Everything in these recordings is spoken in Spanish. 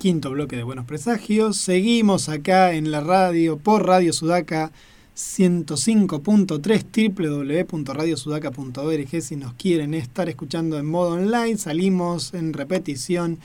quinto bloque de Buenos Presagios. Seguimos acá en la radio por Radio Sudaca 105.3 www.radiosudaca.org si nos quieren estar escuchando en modo online. Salimos en repetición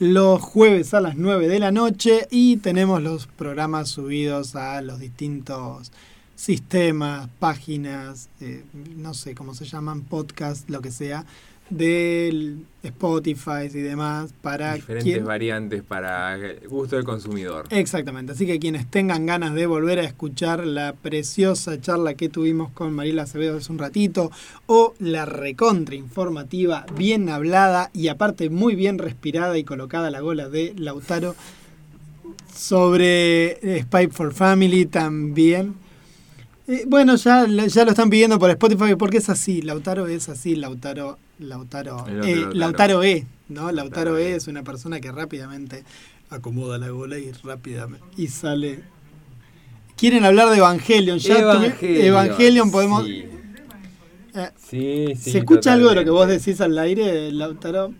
los jueves a las 9 de la noche y tenemos los programas subidos a los distintos sistemas, páginas, eh, no sé cómo se llaman, podcast, lo que sea, del Spotify y demás para diferentes variantes para el gusto del consumidor. Exactamente, así que quienes tengan ganas de volver a escuchar la preciosa charla que tuvimos con Mariela Acevedo hace un ratito o la recontra informativa, bien hablada y aparte muy bien respirada y colocada la gola de Lautaro sobre eh, Spy for Family también. Eh, bueno, ya, ya lo están pidiendo por Spotify porque es así, Lautaro es así, Lautaro Lautaro, eh, Lautaro. E, ¿no? Lautaro, e, e es una persona que rápidamente acomoda la gola y rápidamente y sale. Quieren hablar de Evangelion, ya Evangelion, Evangelion podemos. Eh, ¿Se escucha algo de lo que vos decís al aire, Lautaro?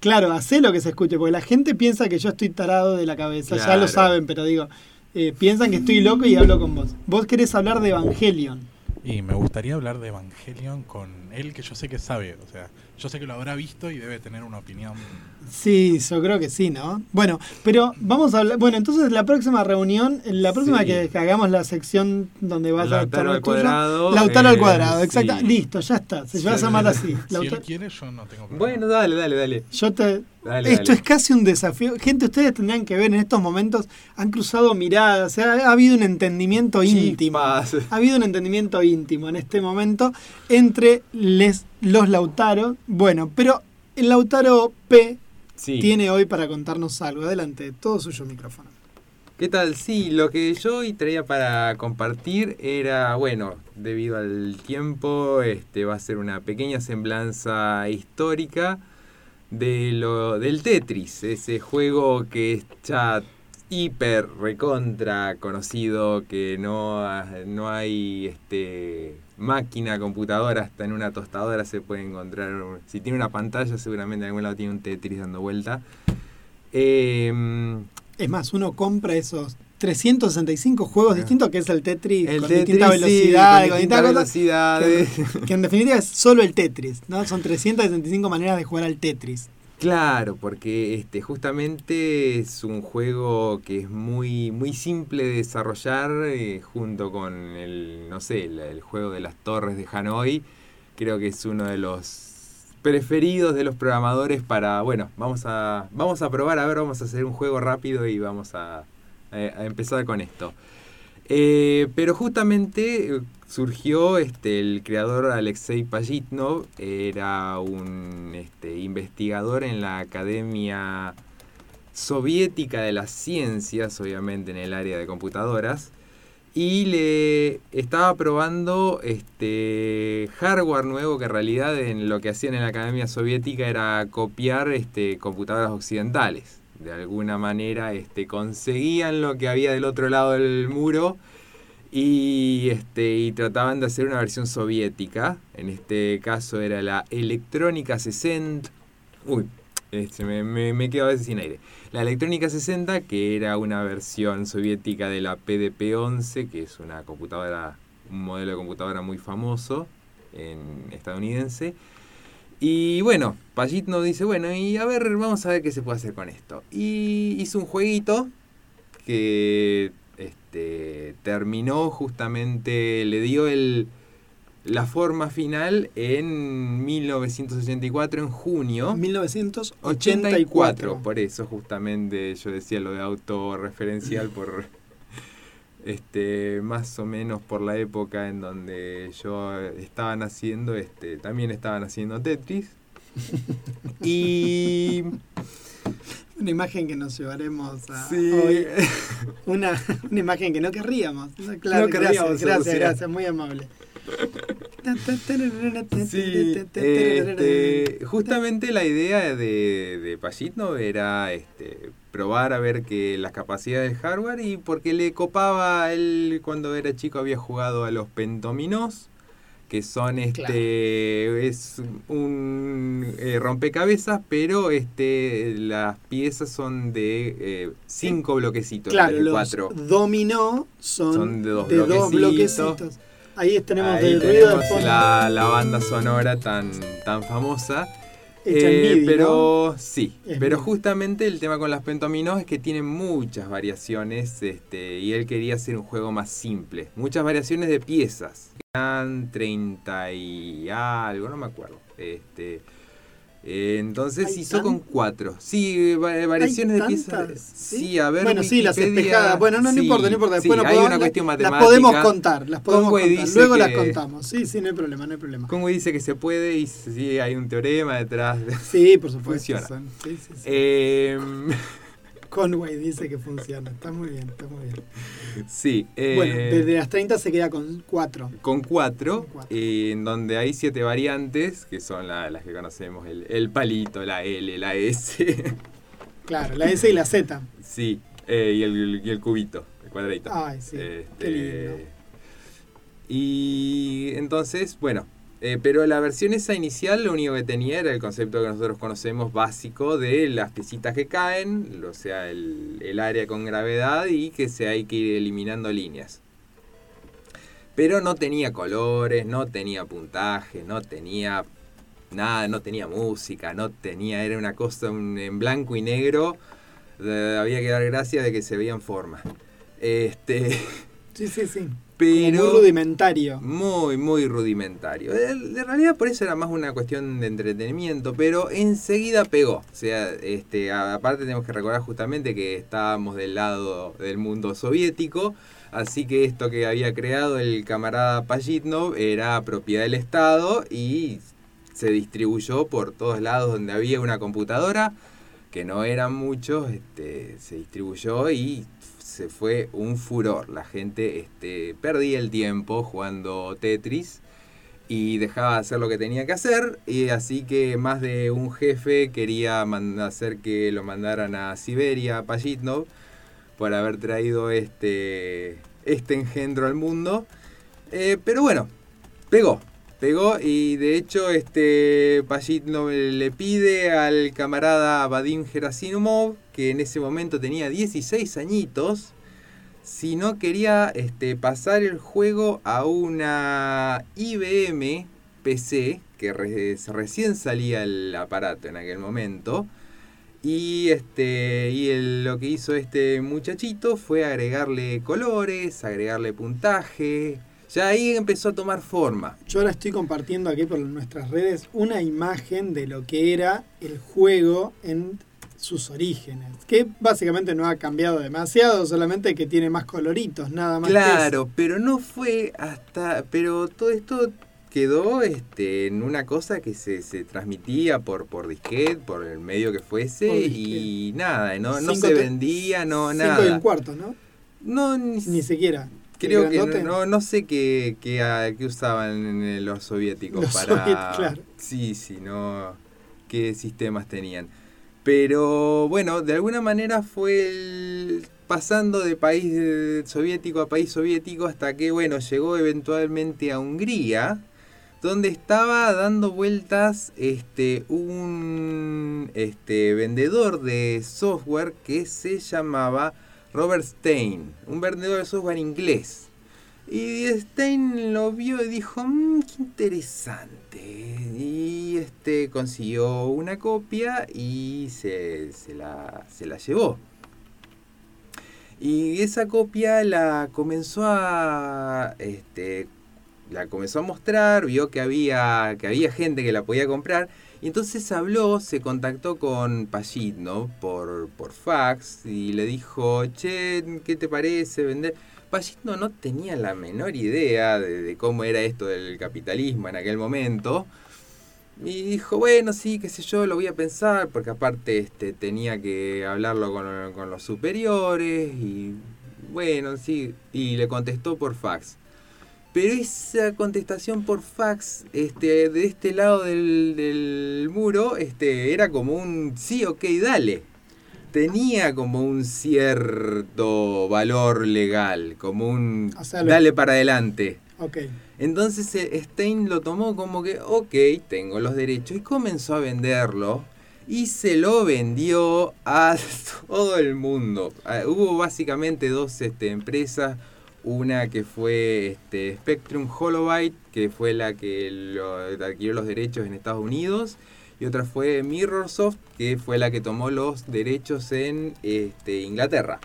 Claro, hace lo que se escuche, porque la gente piensa que yo estoy tarado de la cabeza, ya lo saben, pero digo, eh, piensan que estoy loco y hablo con vos. Vos querés hablar de Evangelion. Y me gustaría hablar de Evangelion con él, que yo sé que sabe. O sea, yo sé que lo habrá visto y debe tener una opinión. Sí, yo creo que sí, ¿no? Bueno, pero vamos a hablar. Bueno, entonces la próxima reunión, la próxima que, hagamos la sección donde vas a estar al cuadrado. Lautaro al cuadrado, exacto. Listo, ya está. Se va a llamar así. Si él quiere, yo no tengo problema. Bueno, dale, dale, dale. Yo te. Esto es casi un desafío. Gente, ustedes tendrían que ver en estos momentos, han cruzado miradas, ha, habido un entendimiento íntimo. Ha habido un entendimiento íntimo en este momento entre les, los Lautaro. Bueno, pero el Lautaro P tiene hoy para contarnos algo. Adelante, todo suyo micrófono. ¿Qué tal? Sí, lo que yo hoy traía para compartir era, bueno, debido al tiempo, este va a ser una pequeña semblanza histórica de lo, del Tetris, ese juego que ya hiper recontra conocido, que no, no hay este, máquina, computadora, hasta en una tostadora se puede encontrar. Si tiene una pantalla, seguramente en algún lado tiene un Tetris dando vuelta. Em, es más, uno compra esos 365 juegos ah. distintos que es el Tetris con distinta velocidad, con distintas velocidad. Que, en definitiva es solo el Tetris, ¿no? Son 365 maneras de jugar al Tetris. Claro, porque este justamente es un juego que es muy muy simple de desarrollar eh, junto con el no sé, el, juego de las torres de Hanoi. Creo que es uno de los preferidos de los programadores para, bueno, vamos a vamos a probar, a ver, vamos a hacer un juego rápido y vamos a a empezar con esto. Eh, pero justamente eh, surgió este, el creador Alexei Pajitnov, era un este, investigador en la Academia Soviética de las Ciencias, obviamente en el área de computadoras, y le estaba probando este hardware nuevo que en realidad en lo que hacían en la Academia Soviética era copiar este, computadoras occidentales de alguna manera este, conseguían lo que había del otro lado del muro y, este, y trataban de hacer una versión soviética. En este caso era la Electrónica 60. Uy, este, me, me, me, quedo a veces sin aire. La Electrónica 60, que era una versión soviética de la PDP-11, que es una computadora, un modelo de computadora muy famoso en estadounidense. Y bueno, Pajit nos dice, bueno, y a ver, vamos a ver qué se puede hacer con esto. Y hizo un jueguito que este, terminó justamente, le dio el, la forma final en 1984, en junio. 1984. Por eso justamente yo decía lo de autorreferencial por este, más o menos por la época en donde yo estaba naciendo, este, también estaban haciendo Tetris. y una imagen que nos llevaremos a hoy. Una, una, imagen que no querríamos. Claro, gracias, gracias, gracias, muy amable. Este, justamente la idea de, de era este, probar a ver que las capacidades del hardware y porque le copaba él cuando era chico había jugado a los pentominos que son este es un eh, rompecabezas pero este las piezas son de eh, cinco bloquecitos Claro, de los cuatro. dominó son, Son de dos de dos bloquecitos. Ahí tenemos Ahí el ruido de tenemos fondo. la, la banda sonora tan tan famosa Eh, MIDI, pero sí, Es pero MIDI. justamente el tema con las pentominos es que tiene muchas variaciones este, y él quería hacer un juego más simple. Muchas variaciones de piezas. Eran 30 y algo, no me acuerdo. Este, eh, entonces ¿Hay hizo con cuatro. Sí, va- variaciones de ¿Hay piezas. Sí, ¿Sí? a ver. bueno, sí, las espejadas. Bueno, no, no sí, importa, no importa. sí, Después no hay podemos- una cuestión Las matemática. podemos contar, las podemos Conway contar. Luego las contamos. Sí, sí, no hay problema, no hay problema. Conway dice que se puede y sí, hay un teorema detrás. De... Sí, por supuesto. Funciona. sí, sí, sí. Em, Conway dice que funciona. Está muy bien, está muy bien. sí. bueno, eh, desde las 30 se queda con 4. con cuatro, Con cuatro. eh, en donde hay siete variantes, que son la- las que conocemos, el, el palito, la L, la S, Claro, la S y la Z. sí, eh, y, el, y el cubito, el cuadradito. Ay, sí. Este, Qué lindo. Y entonces, bueno, eh, pero la versión esa inicial lo único que tenía era el concepto que nosotros conocemos básico de las piecitas que caen, o sea, el, el área con gravedad y que se hay que ir eliminando líneas. Pero no tenía colores, no tenía puntaje, no tenía nada, no tenía música, no tenía, era una cosa en blanco y negro. había que dar gracias de que se veía en forma. Este, Sí, sí, sí. Pero muy rudimentario. muy, muy rudimentario. Eh, De realidad por eso era más una cuestión de entretenimiento, pero enseguida pegó. O sea, este, aparte tenemos que recordar justamente que estábamos del lado del mundo soviético, así que esto que había creado el camarada Pajitnov era propiedad del Estado y se distribuyó por todos lados donde había una computadora, que no eran muchos, este, se distribuyó y se fue un furor. La gente este, perdía el tiempo jugando Tetris y dejaba de hacer lo que tenía que hacer. Y así que más de un jefe quería hacer que lo mandaran a Siberia, a Pajitnov, por haber traído este, este engendro al mundo. Eh, pero bueno, pegó. Pegó y de hecho este Pajitnov le pide al camarada Vadim Gerasimov, que en ese momento tenía 16 añitos, si no quería este, pasar el juego a una IBM PC, que re- recién salía el aparato en aquel momento. Y, este, y lo que hizo este muchachito fue agregarle colores, agregarle puntaje. Ya ahí empezó a tomar forma. Yo ahora estoy compartiendo aquí por nuestras redes una imagen de lo que era el juego en sus orígenes. Que básicamente no ha cambiado demasiado, solamente que tiene más coloritos, nada más. que Claro, pero no fue hasta. Pero todo esto quedó este, en una cosa que se, se transmitía por, por disquete, por el medio que fuese, y nada, no, no Cinco se vendía, no, Cinco y un nada. cuarto, ¿no? No, ni, Ni siquiera. Creo ¿El que no, no sé qué, qué, ah, qué usaban los soviéticos Los para. soviet- claro. Sí, sí, no. qué sistemas tenían. Pero bueno, de alguna manera fue el- pasando de país soviético a país soviético hasta que, bueno, llegó eventualmente a Hungría, donde estaba dando vueltas este, un este, vendedor de software que se llamaba Robert Stein, un vendedor de software inglés. Y Stein lo vio y dijo, "Mm, qué interesante. Y este consiguió una copia y se, se la, se la llevó. Y esa copia la comenzó a este, la comenzó a mostrar, vio que había, que había gente que la podía comprar, y entonces habló, se contactó con Pajitno por, por fax y le dijo, che, ¿qué te parece vender? Pajitno no tenía la menor idea de, de cómo era esto del capitalismo en aquel momento. Y dijo, bueno, sí, qué sé yo, lo voy a pensar, porque aparte este, tenía que hablarlo con, con los superiores, y bueno, sí, y le contestó por fax. Pero esa contestación por fax, este, de este lado del, del muro, este, era como un sí, ok, dale. Tenía como un cierto valor legal, como un dale para adelante. Ok. Entonces eh, Stein lo tomó como que, ok, tengo los derechos y comenzó a venderlo y se lo vendió a todo el mundo. Ah, hubo básicamente dos este, empresas, una que fue este, Spectrum Holobyte, que fue la que lo, adquirió los derechos en Estados Unidos, y otra fue Mirrorsoft, que fue la que tomó los derechos en este, Inglaterra.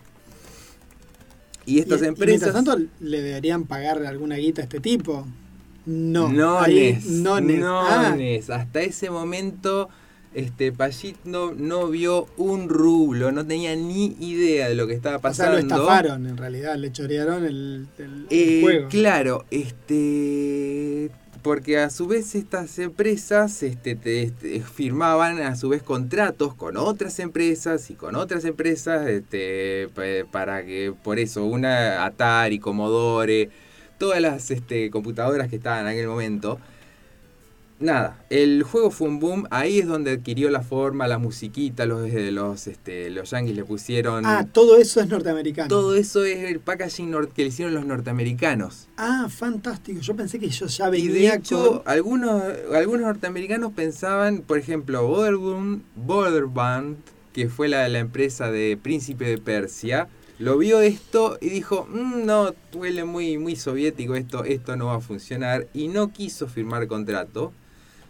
Y estas Y- y empresas... mientras tanto, ¿le deberían pagar alguna guita a este tipo? No. No, Ahí, Nes, no, Nes. Ah. Hasta ese momento, este Payit no, no vio un rublo, no tenía ni idea de lo que estaba o sea, pasando. lo estafaron en realidad, le chorearon el, el- el Eh, juego. Claro, este porque a su vez estas empresas este, te- este, firmaban a su vez contratos con otras empresas y con otras empresas este, pa- para que por eso una Atari, Commodore, todas las este, computadoras que estaban en aquel momento. Nada, el juego fue un boom, ahí es donde adquirió la forma, la musiquita, los, los, este, los yankees le pusieron... Ah, todo eso es norteamericano. Todo eso es el packaging que le hicieron los norteamericanos. Ah, fantástico. Yo pensé que yo ya Y venía de hecho, con- algunos, algunos norteamericanos pensaban, por ejemplo, Borderbund, Borderband, que fue la, la empresa de Príncipe de Persia, lo vio esto y dijo, "Mm, no, huele muy, muy soviético esto, esto no va a funcionar, y no quiso firmar contrato.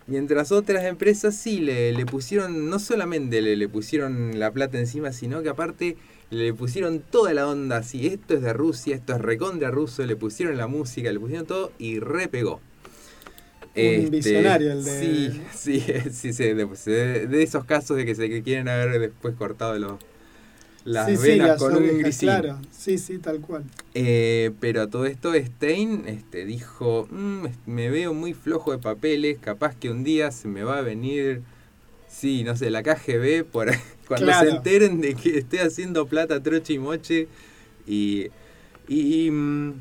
Mientras otras empresas sí le, le pusieron, no solamente le, le pusieron la plata encima, sino que aparte le pusieron toda la onda así, esto es de Rusia, esto es recontra ruso, le pusieron la música, le pusieron todo y repegó. Un visionario el de- Sí, sí, sí, sí, de, de- de esos casos de que se quieren haber después cortado los, las Sí, sí, venas las con un grisín. Claro, sí, sí, tal cual. Eh, pero a todo esto Stein este, dijo, "Mm, me veo muy flojo de papeles, capaz que un día se me va a venir, sí, no sé, la KGB, por, cuando Claro. se enteren de que estoy haciendo plata troche y moche. Y, y, mm,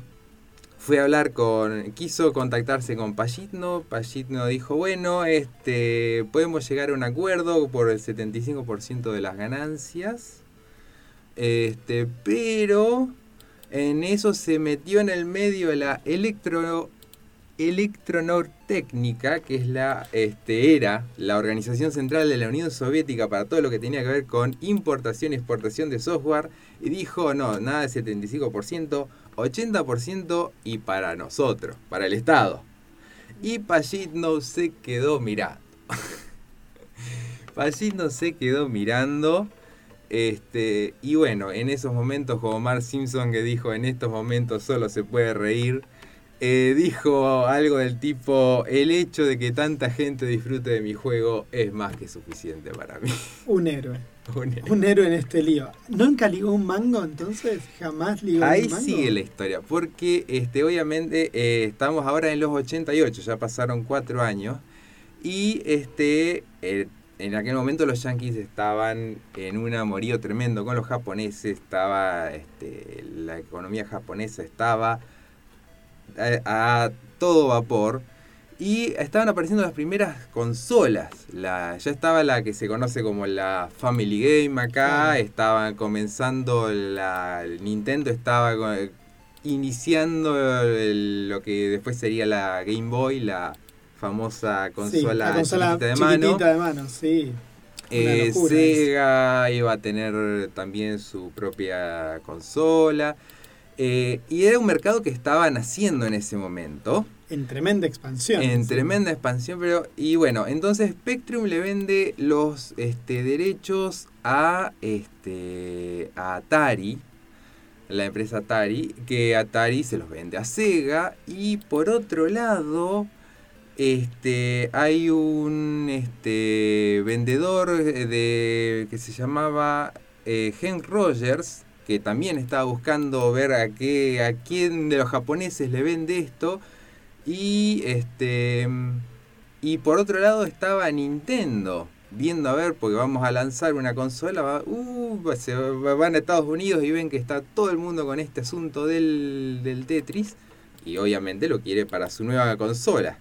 fue a hablar con, quiso contactarse con Payitno, Payitno dijo, bueno, este, podemos llegar a un acuerdo por el 75% de las ganancias. Este, pero en eso se metió en el medio la electro Electronortécnica, que es la este, era la organización central de la Unión Soviética para todo lo que tenía que ver con importación y exportación de software, y dijo, no, nada de 75%, 80% y para nosotros, para el Estado. Y Payitno se quedó mirando. Payitno se quedó mirando. Este, y bueno, en esos momentos, como Mark Simpson que dijo, en estos momentos solo se puede reír, eh, dijo algo del tipo, el hecho de que tanta gente disfrute de mi juego es más que suficiente para mí. Un héroe. Un- Un héroe en este lío. ¿Nunca ligó un mango entonces? ¿Jamás ligó Ahí un mango? sigue la historia, porque este, obviamente eh, estamos ahora en los 88, ya pasaron cuatro años, y este, eh, en aquel momento los yankees estaban en un amorío tremendo con los japoneses, estaba, este, la economía japonesa estaba a, a todo vapor, y estaban apareciendo las primeras consolas. La, ya estaba la que se conoce como la Family Game acá. Claro. Estaban comenzando la. el Nintendo estaba iniciando el- lo que después sería la Game Boy, la famosa Sí, consola, la consola de mano. de mano, sí. Eh, Sega iba a tener también su propia consola. Eh, y era un mercado que estaba naciendo en ese momento. En tremenda expansión. En sí. tremenda expansión, pero. Y bueno, entonces Spectrum le vende los este, derechos a este. a Atari. La empresa Atari. Que Atari se los vende a Sega. Y por otro lado. Este. hay un este. vendedor de. que se llamaba eh, Rogers. Que también estaba buscando ver a qué. a quién de los japoneses le vende esto. Y este y por otro lado estaba Nintendo viendo a ver porque vamos a lanzar una consola, uh, se va- van a Estados Unidos y ven que está todo el mundo con este asunto del, del Tetris y obviamente lo quiere para su nueva consola.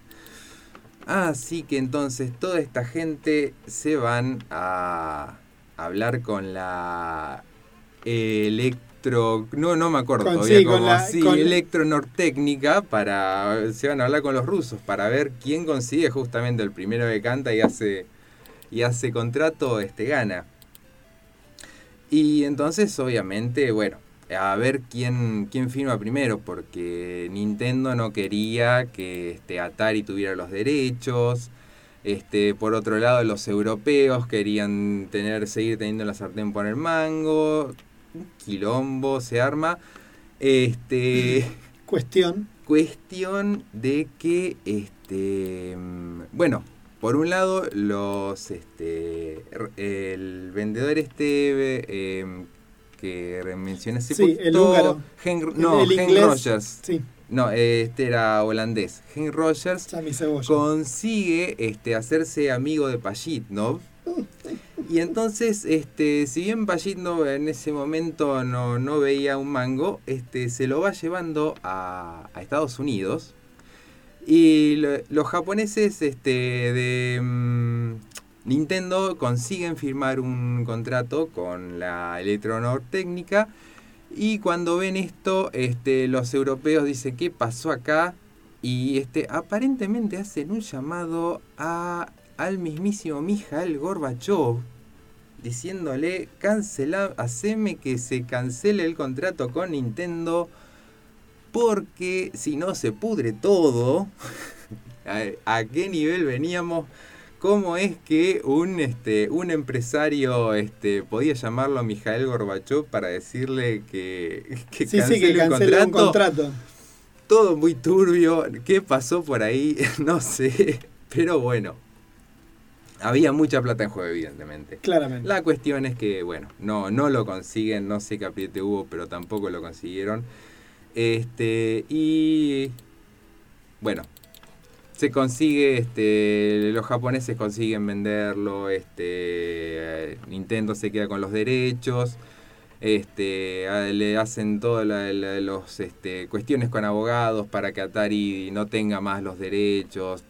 Así que entonces toda esta gente se van a hablar con la electro, no, no me acuerdo Con- todavía sí, con cómo, la- sí, con- electronortécnica para, se van a hablar con los rusos para ver quién consigue justamente el primero que canta y hace, y hace contrato, este gana. Y entonces, obviamente, bueno, a ver quién, quién firma primero, porque Nintendo no quería que este, Atari tuviera los derechos. Este, por otro lado, los europeos querían tener, seguir teniendo la sartén por el mango. Un quilombo se arma. Este. Cuestión. Cuestión de que, este, bueno, por un lado, los, este, el vendedor este eh, que mencioné hace Sí, el húngaro. Hen- no, el Hen inglés. Rogers. Sí, No, este era holandés. Hen Rogers consigue este, hacerse amigo de Pajitnov. Y entonces, este, si bien Pajitnov en ese momento no, no veía un mango, este, se lo va llevando a, a Estados Unidos. Y lo- los japoneses este, de mm, Nintendo consiguen firmar un contrato con la Electronortécnica. Y cuando ven esto, este, los europeos dicen, ¿qué pasó acá? Y este, aparentemente hacen un llamado al mismísimo Mijael Gorbachev, diciéndole, cancela, haceme que se cancele el contrato con Nintendo, porque si no se pudre todo. ¿A, a qué nivel veníamos? ¿Cómo es que un, este, un empresario este, podía llamarlo a Mijael Gorbachev para decirle que, que Sí, sí, que cancele un contrato? contrato. todo muy turbio. ¿Qué pasó por ahí? No sé. Pero bueno. Había mucha plata en juego, evidentemente. Claramente. La cuestión es que, bueno, no, no lo consiguen. No sé qué apriete hubo, pero tampoco lo consiguieron. Este, y. Bueno. Se consigue, este, los japoneses consiguen venderlo, este, eh, Nintendo se queda con los derechos, este, le hacen todas la- la- los este, cuestiones con abogados para que Atari no tenga más los derechos,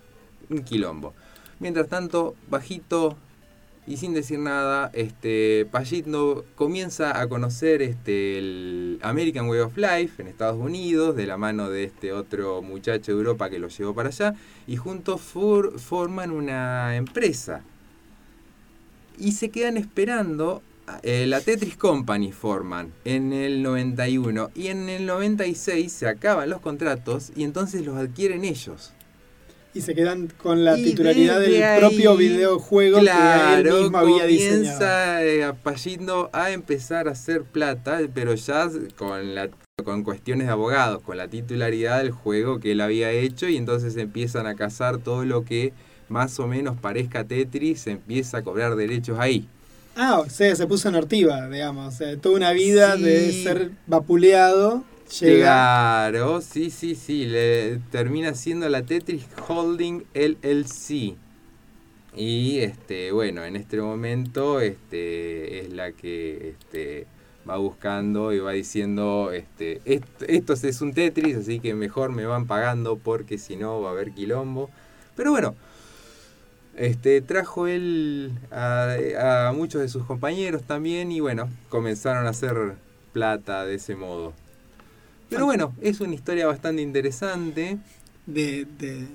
un quilombo. Mientras tanto, bajito y sin decir nada, este, Pajitno comienza a conocer este, el American Way of Life en Estados Unidos, de la mano de este otro muchacho de Europa que lo llevó para allá, y juntos for- forman una empresa. Y se quedan esperando, eh, la Tetris Company forman en el 91, y en el 96 se acaban los contratos y entonces los adquieren ellos. Y se quedan con la Y titularidad del ahí, propio videojuego que él Claro, mismo había diseñado. comienza eh, Pallino a empezar a hacer plata, pero ya con la con cuestiones de abogados, con la titularidad del juego que él había hecho y entonces empiezan a cazar todo lo que más o menos parezca Tetris, se empieza a cobrar derechos ahí. Ah, o sea, se puso en ortiva, digamos. O sea, toda una vida Sí. de ser vapuleado. Claro, sí, sí, sí, le termina siendo la Tetris Holding LLC. Y este, bueno, en este momento este, es la que este, va buscando y va diciendo, este, "Est- esto es un Tetris, así que mejor me van pagando porque si no va a haber quilombo. Pero bueno, este, trajo él a muchos de sus compañeros también y bueno, comenzaron a hacer plata de ese modo. Pero bueno, es una historia bastante interesante. de, de,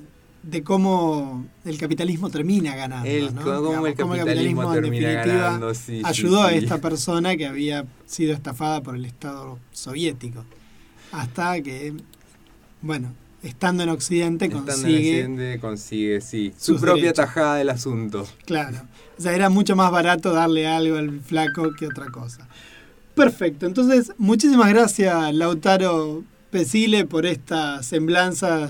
de cómo el capitalismo termina ganando. El, ¿no? cómo Digamos, el cómo capitalismo en definitiva, ganando. sí, sí, ayudó a esta persona que había sido estafada por el Estado soviético. Hasta que, bueno, estando en Occidente Estando en consigue... Occidente, consigue, sí, su propia derechos. tajada del asunto. Claro. O sea, era mucho más barato darle algo al flaco que otra cosa. Perfecto. Entonces, muchísimas gracias, Lautaro Pesile, por esta semblanza